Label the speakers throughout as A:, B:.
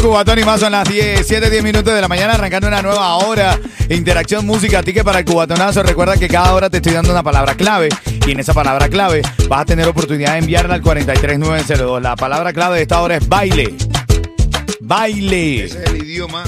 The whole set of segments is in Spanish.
A: Cubatón y más son las 10, 7, 10 minutos de la mañana, arrancando una nueva hora. Interacción música, ticket para el cubatonazo. Recuerda que cada hora te estoy dando una palabra clave y en esa palabra clave vas a tener oportunidad de enviarla al 43902. La palabra clave de esta hora es baile. Baile.
B: Ese es el idioma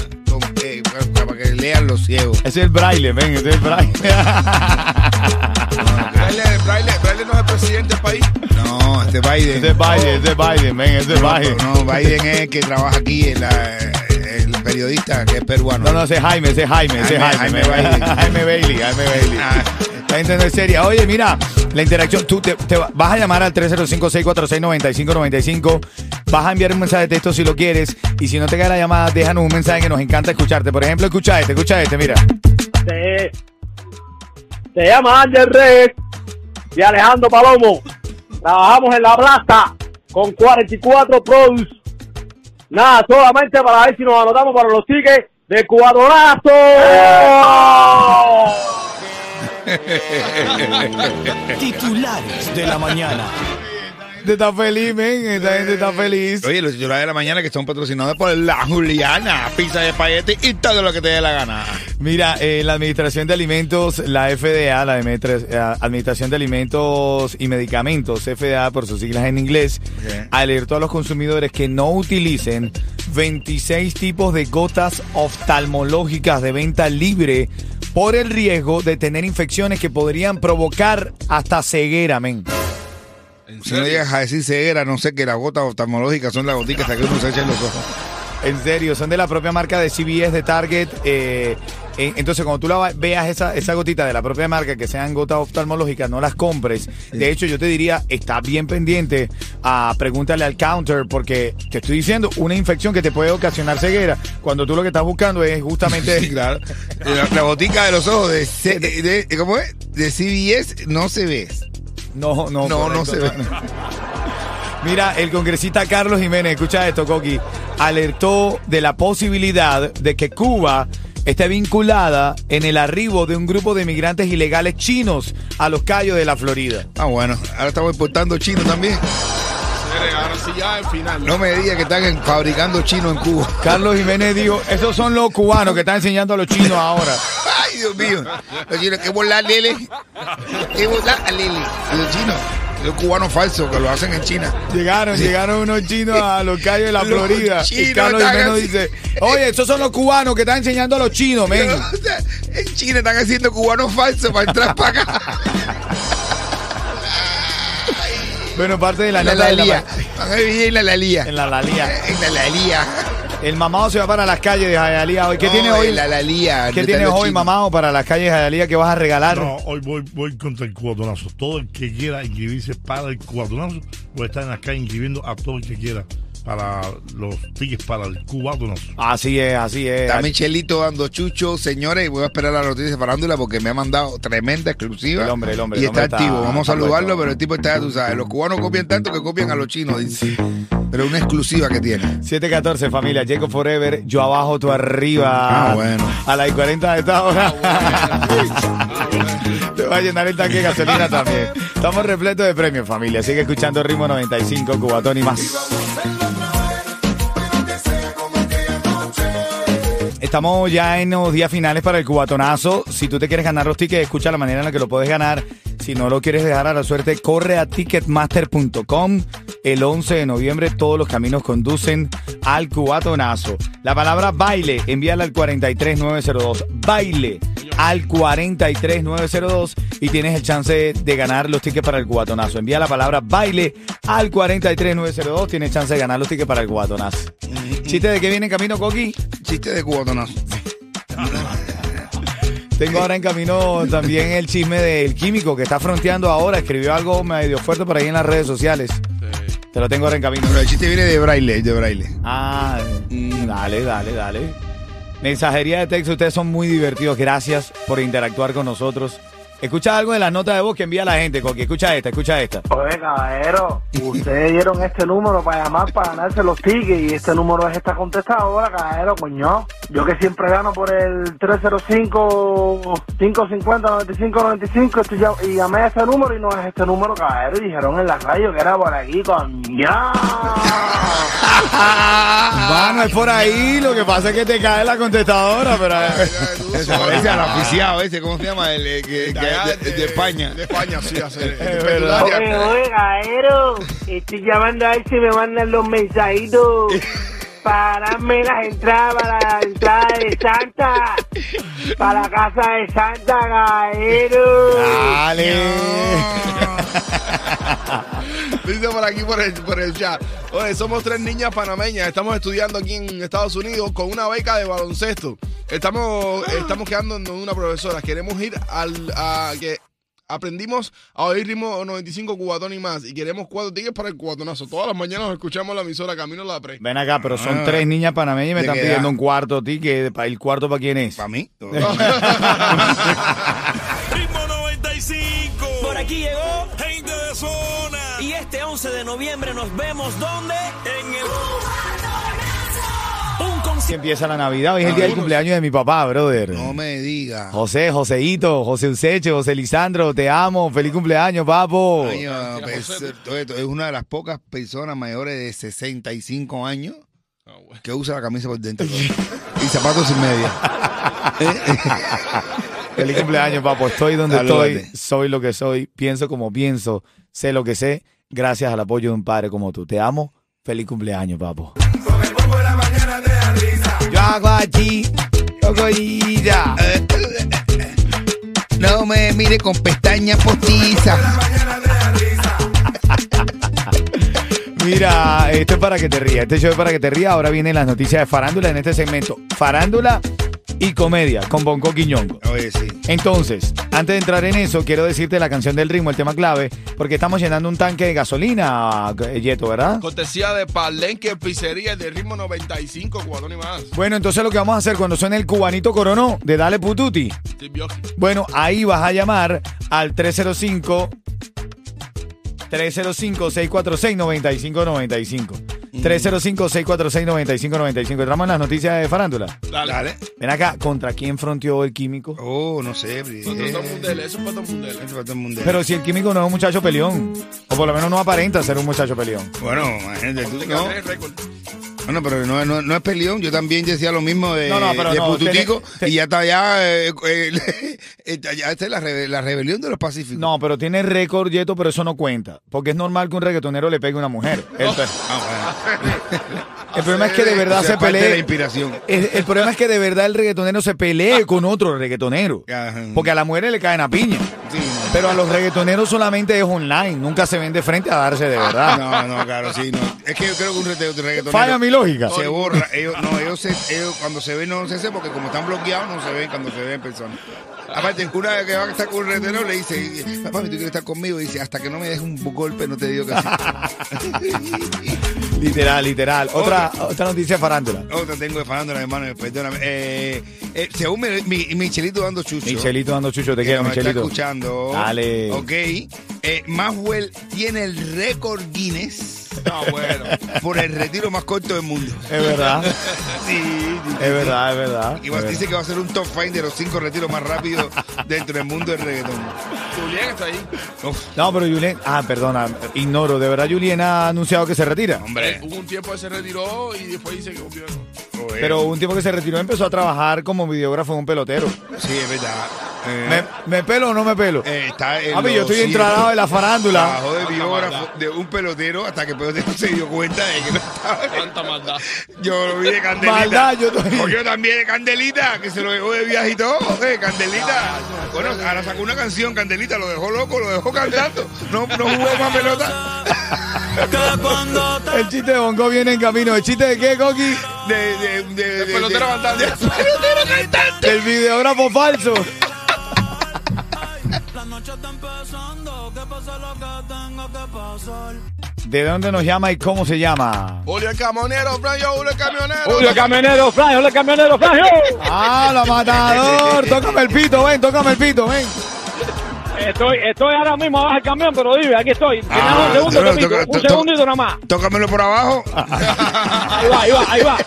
B: eh, para que lean los ciegos.
A: Ese es el braille, ven, ese es el braille.
C: Braille, Braille, Braille no es el presidente del país.
B: No, este Biden.
A: Ese es Biden, ese es Biden, ven, ese es
B: No,
A: Biden.
B: no, Biden es el que trabaja aquí, el, el periodista que es peruano.
A: No, no, ese es Jaime, ese es Jaime, ese es
B: Jaime,
A: Jaime.
B: Jaime Bailey.
A: Jaime Bailey, Jaime Bailey.
B: Ah.
A: La gente no es seria. Oye, mira, la interacción, tú te, te vas a llamar al 305-646-9595. Vas a enviar un mensaje de texto si lo quieres. Y si no te cae la llamada, déjanos un mensaje que nos encanta escucharte. Por ejemplo, escucha este, escucha este, mira.
D: se, se llama Ángel Reyes y Alejandro Palomo. Trabajamos en la plaza con 44 Produce. Nada, solamente para ver si nos anotamos para los tickets de cuadronazo.
A: Titulares de la mañana. Está feliz, men. Esta gente está feliz.
B: Oye, los titulares de la mañana que son patrocinados por la Juliana, pizza de espagueti y todo lo que te dé la gana.
A: Mira, eh, la Administración de Alimentos, la FDA, la eh, Administración de Alimentos y Medicamentos, FDA por sus siglas en inglés, alertó a los consumidores que no utilicen 26 tipos de gotas oftalmológicas de venta libre por el riesgo de tener infecciones que podrían provocar hasta ceguera, men.
B: Si no llegas a decir ceguera, no sé que las gotas oftalmológicas son las goticas que uno se echa en los ojos.
A: En serio, son de la propia marca de CBS, de Target. eh, entonces, cuando tú la veas esa, esa gotita de la propia marca, que sean gotas oftalmológicas, no las compres. De hecho, yo te diría, está bien pendiente a pregúntale al counter, porque te estoy diciendo, una infección que te puede ocasionar ceguera, cuando tú lo que estás buscando es justamente...
B: Sí, claro. La, la gotica de los ojos de, de- de- ¿cómo es? De CBS no se ve.
A: No, no,
B: No, no
A: correcto.
B: se ve.
A: Mira, el congresista Carlos Jiménez, escucha esto, Coqui, alertó de la posibilidad de que Cuba esté vinculada en el arribo de un grupo de inmigrantes ilegales chinos a los callos de la Florida.
B: Ah, bueno. Ahora estamos importando chinos también.
C: Señores, ahora sí ya el final.
B: No me digas que están en- fabricando chinos en Cuba.
A: Carlos Jiménez dijo, esos son los cubanos que están enseñando a los chinos ahora.
B: Ay, Dios mío. Los chinos, que volar, Lele. Que volar, Lele. Los chinos. Los cubanos falsos que lo hacen en China.
A: Llegaron, llegaron unos chinos a los callos de la
B: Los
A: Florida. Y Carlos Jiménez dice, oye, esos son los cubanos que están enseñando a los chinos, men.
B: En China están haciendo cubanos falsos para entrar para acá.
A: Bueno, parte de la,
B: La en la lalía.
A: En la lalía.
B: En la lalía.
A: El mamado se va para las calles de Jayalía hoy. ¿Qué
B: No,
A: tiene
B: en
A: hoy?
B: La lalía.
A: ¿Qué tienes hoy,
B: chinos.
A: mamado, para las calles de Jayalía que vas a regalar?
E: No, hoy voy, voy contra el cubatonazo. Todo el que quiera inscribirse para el cubatonazo, voy a estar en la calle inscribiendo a todo el que quiera. Para los tickets para el cubano.
A: Así es, así es.
B: Está Michelito dando chucho, señores, y voy a esperar la noticia de farándula porque me ha mandado tremenda exclusiva.
A: El hombre, el hombre,
B: Y
A: el
B: está
A: hombre
B: activo.
A: está-
B: Vamos a saludarlo, pero el tipo está, tú sabes, los cubanos copian tanto que copian a los chinos, dice. Pero una exclusiva que tiene.
A: 714, familia. Jacob Forever. Yo abajo, tú arriba.
B: Ah, bueno.
A: A las 40 de esta hora. Te va a llenar el tanque de gasolina también. Estamos repletos de premios, familia. Sigue escuchando Ritmo 95, Cubatón y más. Estamos ya en los días finales para el cubatonazo. Si tú te quieres ganar los tickets, escucha la manera en la que lo puedes ganar. Si no lo quieres dejar a la suerte, corre a ticketmaster.com. El 11 de noviembre todos los caminos conducen al cubatonazo. La palabra baile, envíala al 43902. Baile al 43902 y tienes el chance de ganar los tickets para el cubatonazo. Envía la palabra baile al 43902. Tienes chance de ganar los tickets para el cubatonazo. ¿Chiste de qué viene en camino, Coqui?
B: Chiste de cubatonazo.
A: Tengo ahora en camino también el chisme del químico que está fronteando ahora. Escribió algo medio fuerte por ahí en las redes sociales. Te lo tengo ahora en camino.
B: Pero el chiste viene de braille, de braille.
A: Ah, dale, dale, dale. Mensajería de texto, ustedes son muy divertidos. Gracias por interactuar con nosotros. Escucha algo de la nota de voz que envía la gente, Coqui. Escucha esta, escucha esta.
D: Oye, caballero, ustedes dieron este número para llamar para ganarse los tickets y este número es esta contestadora, caballero, coño. Yo que siempre gano por el 305-550-9595 estoy ya- y llamé a ese número y no es este número, caballero. Y dijeron en la radio que era por aquí, coño.
A: Mano, es por ahí. Lo que pasa es que te cae la contestadora, pero. eh,
B: Ese, ese al oficiado, ese, ¿cómo se llama? El, que- que- de, de España.
C: De España, sí, hace.
A: Es verdad.
D: Oye, oye, caballero, estoy llamando a ver si me mandan los mensajitos para darme las entradas para la entrada de Santa, para la casa de Santa, caballero.
A: Dale.
C: Dice por aquí por el, por el chat. Oye, somos tres niñas panameñas. Estamos estudiando aquí en Estados Unidos con una beca de baloncesto. Estamos, estamos quedando en una profesora. Queremos ir al a que aprendimos a oír ritmo 95 cubatón y más. Y queremos cuatro tickets para el cubatonazo. Todas las mañanas escuchamos la emisora Camino a la Pre.
A: Ven acá, pero son
B: Ah.
A: tres niñas panameñas y me
B: ¿De
A: están pidiendo un cuarto ticket. ¿El cuarto para quién es?
B: Para mí.
F: Ritmo 95.
G: Por aquí llegó.
F: Gente de zona.
G: Y este 11 de noviembre nos vemos ¿dónde?
F: En el.
G: Concierto.
A: empieza la Navidad. Hoy es el día del cumpleaños de mi papá, brother.
B: No me diga.
A: José, Joseito, José Useche, José Lisandro, te amo. Feliz cumpleaños, papo.
B: Año, pues, esto es una de las pocas personas mayores de 65 años que usa la camisa por dentro. y zapatos sin media.
A: Feliz cumpleaños, papo. Estoy donde
B: Salúdate.
A: estoy, soy lo que soy, pienso como pienso, sé lo que sé, gracias al apoyo de un padre como tú. Te amo. Feliz cumpleaños, papo. Allí, cocollita.
B: No me mire con pestañas postizas.
A: Mira, esto es para que te rías. Este show es para que te rías. Ahora vienen las noticias de farándula en este segmento. Farándula y comedia con Bonco Quiñongo.
B: Oye, sí.
A: Entonces, antes de entrar en eso, quiero decirte la canción del ritmo, el tema clave, porque estamos llenando un tanque de gasolina, eh, Yeto, ¿verdad?
C: Cortesía de Palenque Pizzería de ritmo 95 cubatón y más.
A: Bueno, entonces lo que vamos a hacer cuando suene el cubanito coronó de Dale Pututi, bueno, ahí vas a llamar al 305 305-646-9595. 305-646-9595. Entramos en las noticias de farándula.
C: Dale.
B: Dale.
A: Ven acá, ¿contra quién fronteó el químico?
B: Oh, no sé.
C: Es Mundele, eso es para Mundele.
B: Eso el mundo.
A: Pero si el químico no es un muchacho peleón, o por lo menos no aparenta ser un muchacho peleón.
B: Bueno, imagínate tú.
C: Te
B: No,
C: gané el récord.
B: Bueno, pero no, no, no es peleón. Yo también decía lo mismo de,
A: No, no, pero
B: de
A: no,
B: Pututico.
A: tiene-
B: Y ya está ya. eh, eh, eh, ya está la, rebe- la rebelión de los pacíficos.
A: No, pero tiene récord, Yeto, pero eso no cuenta. Porque es normal que un reggaetonero le pegue a una mujer. El, pe-
B: Ah,
A: el problema es que de verdad
B: O sea,
A: se
B: de la
A: pelee.
B: inspiración.
A: El, el problema es que de verdad el reggaetonero se pelee con otro reggaetonero.
B: Ajá.
A: Porque a las mujeres le caen a piña.
B: Sí, no.
A: Pero a los reggaetoneros solamente es online. Nunca se ven de frente a darse de verdad.
B: No, no, claro, sí, no. Es que yo creo que un reggaetonero
A: Falla mi lógica.
B: se borra. Ellos, no, ellos, se- ellos cuando se ven no se sé porque como están bloqueados no se ven cuando se ven en persona. Aparte, una vez que va a estar con un reggaetonero le dice, papá, ¿tú quieres estar conmigo? Y dice, hasta que no me dejes un golpe no te digo que sí.
A: Literal, literal. Otra, otra noticia farándula.
B: Otra tengo de farándula, hermano, perdóname. Eh, eh, según mi, mi- Michelito dando chucho.
A: Michelito dando chucho, te quiero,
B: nos está
A: Michelito.
B: escuchando.
A: Dale.
B: Ok. Eh, Maxwell tiene el récord Guinness
C: No, bueno.
B: por el retiro más corto del mundo.
A: Es verdad,
B: Sí,
A: es verdad, es verdad.
B: Y
A: es
B: dice
A: verdad.
B: que va a ser un top five de los cinco retiros más rápidos dentro del mundo del reggaetón.
C: Julián está ahí.
A: No, pero Julien, ah, perdona, ignoro. ¿De verdad Julien ha anunciado que se retira?
B: hombre.
C: Eh, Hubo un tiempo que se retiró y después dice que volvió.
A: Pero un tiempo que se retiró empezó a trabajar como videógrafo en un pelotero.
B: Sí, es verdad. Eh,
A: ¿Me, me pelo o no me pelo?
B: eh, está en
A: Papi, yo
B: los-
A: estoy entradado en la farándula.
B: De biógrafo de un pelotero hasta que el pelotero se dio cuenta de que no estaba.
C: Tanta maldad.
B: Yo lo vi de Candelita.
A: Maldad, yo también.
B: Cogió también de Candelita, que se lo dejó de viaje y todo. eh, Candelita. Bueno, ahora sacó una canción, Candelita, lo dejó loco, lo dejó cantando. No, no jugó más pelota.
A: El chiste de Bongo viene en camino. ¿El chiste de qué, Coqui?
B: De, de, de, de-
C: pelotero
B: de-
C: cantante.
B: de- pelotero cantante.
A: Del videógrafo falso.
G: Noche está empezando, que pase lo que tenga que pasar.
A: ¿De dónde nos llama y cómo se llama?
C: Julio el camionero, Franjo, Julio el camionero.
D: Julio el camionero, Fran, Julio el camionero, Fran.
A: ¡Ah, la matador! Tócame el pito, ven, tócame el pito, ven.
D: Estoy, estoy ahora mismo abajo del camión, pero dime, aquí estoy.
B: Ah,
D: un segundo,
B: no,
D: Topito,
B: toca-
D: un
B: to- to-
D: segundito nada más.
B: Tócamelo por abajo.
D: Ahí va, ahí va, ahí va.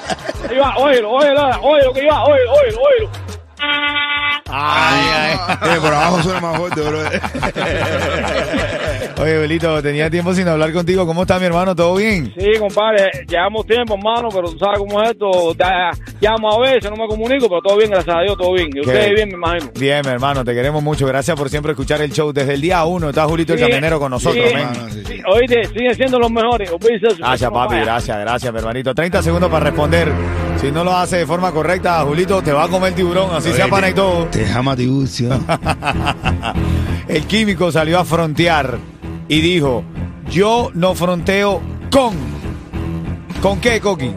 D: Ahí va, óyelo, óyelo, óyelo que iba, óyelo, óyelo, óyelo.
A: Ay.
B: Eh, por abajo suena más fuerte, bro.
A: Oye, Belito, tenía tiempo sin hablar contigo. ¿Cómo está mi hermano? ¿Todo bien?
D: Sí, compadre, llevamos tiempo, hermano, pero tú sabes cómo es esto. Ya- Llamo a veces, no me comunico, pero todo bien, gracias a Dios, todo bien. Y ustedes bien, me imagino.
A: Bien, mi hermano, te queremos mucho. Gracias por siempre escuchar el show. Desde el día uno está Julito el Camionero con nosotros,
D: sí,
B: hermano, sí, sí.
D: sí, Oíste, siguen siendo los mejores.
A: Gracias,
D: no
A: papi. Gracias, gracias, mi hermanito. 30 segundos para responder. Si no lo hace de forma correcta, Julito te va a comer tiburón, así sea pana y todo.
B: Te llama Tiburcio.
A: El químico salió a frontear y dijo, yo no fronteo con... ¿Con qué, Coqui?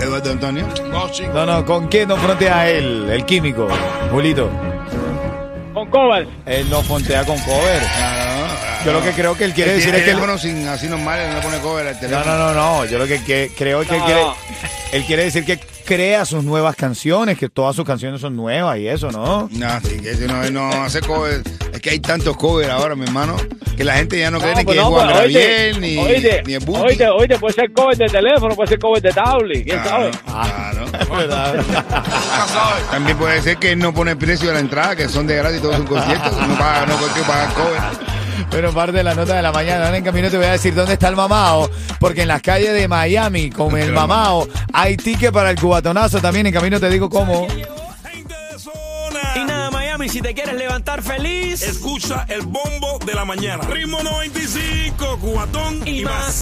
B: Eduardo Antonio.
C: No.
A: No, ¿con qué no frontea él, el químico? Julito.
D: Con covers.
A: Él no frontea con cover. Yo lo que creo que él quiere
B: El
A: decir es que... él-
B: teléfono sin así normal, él no le pone cover al
A: No,
B: teléfono.
A: no, no, no. Yo lo que, que- creo es que él,
D: No,
A: quiere,
D: no.
A: él quiere decir que crea sus nuevas canciones, que todas sus canciones son nuevas y eso, ¿no?
B: No, sí, que si no, él no hace cover. Que hay tantos covers ahora, mi hermano, que la gente ya no, cree ni
D: pues
B: que es Juan
D: pues,
B: Gabriel, ni,
D: oíste,
B: ni el Buki.
D: oíste, oíste, puede ser cover de teléfono, puede ser cover de tablet, quién sabe.
B: Claro. También puede ser que él no pone el precio de la entrada, que son de gratis todos sus conciertos. No paga, no contigo pagar cover.
A: Bueno, parte de la nota de la mañana. Ahora en camino te voy a decir dónde está el mamao, porque en las calles de Miami, con el mamao, hay ticket para el cubatonazo. También en camino te digo cómo.
G: Si te quieres levantar feliz
F: Escucha el bombo de la mañana. Ritmo 95, cubatón y,
G: y
F: más.
G: más.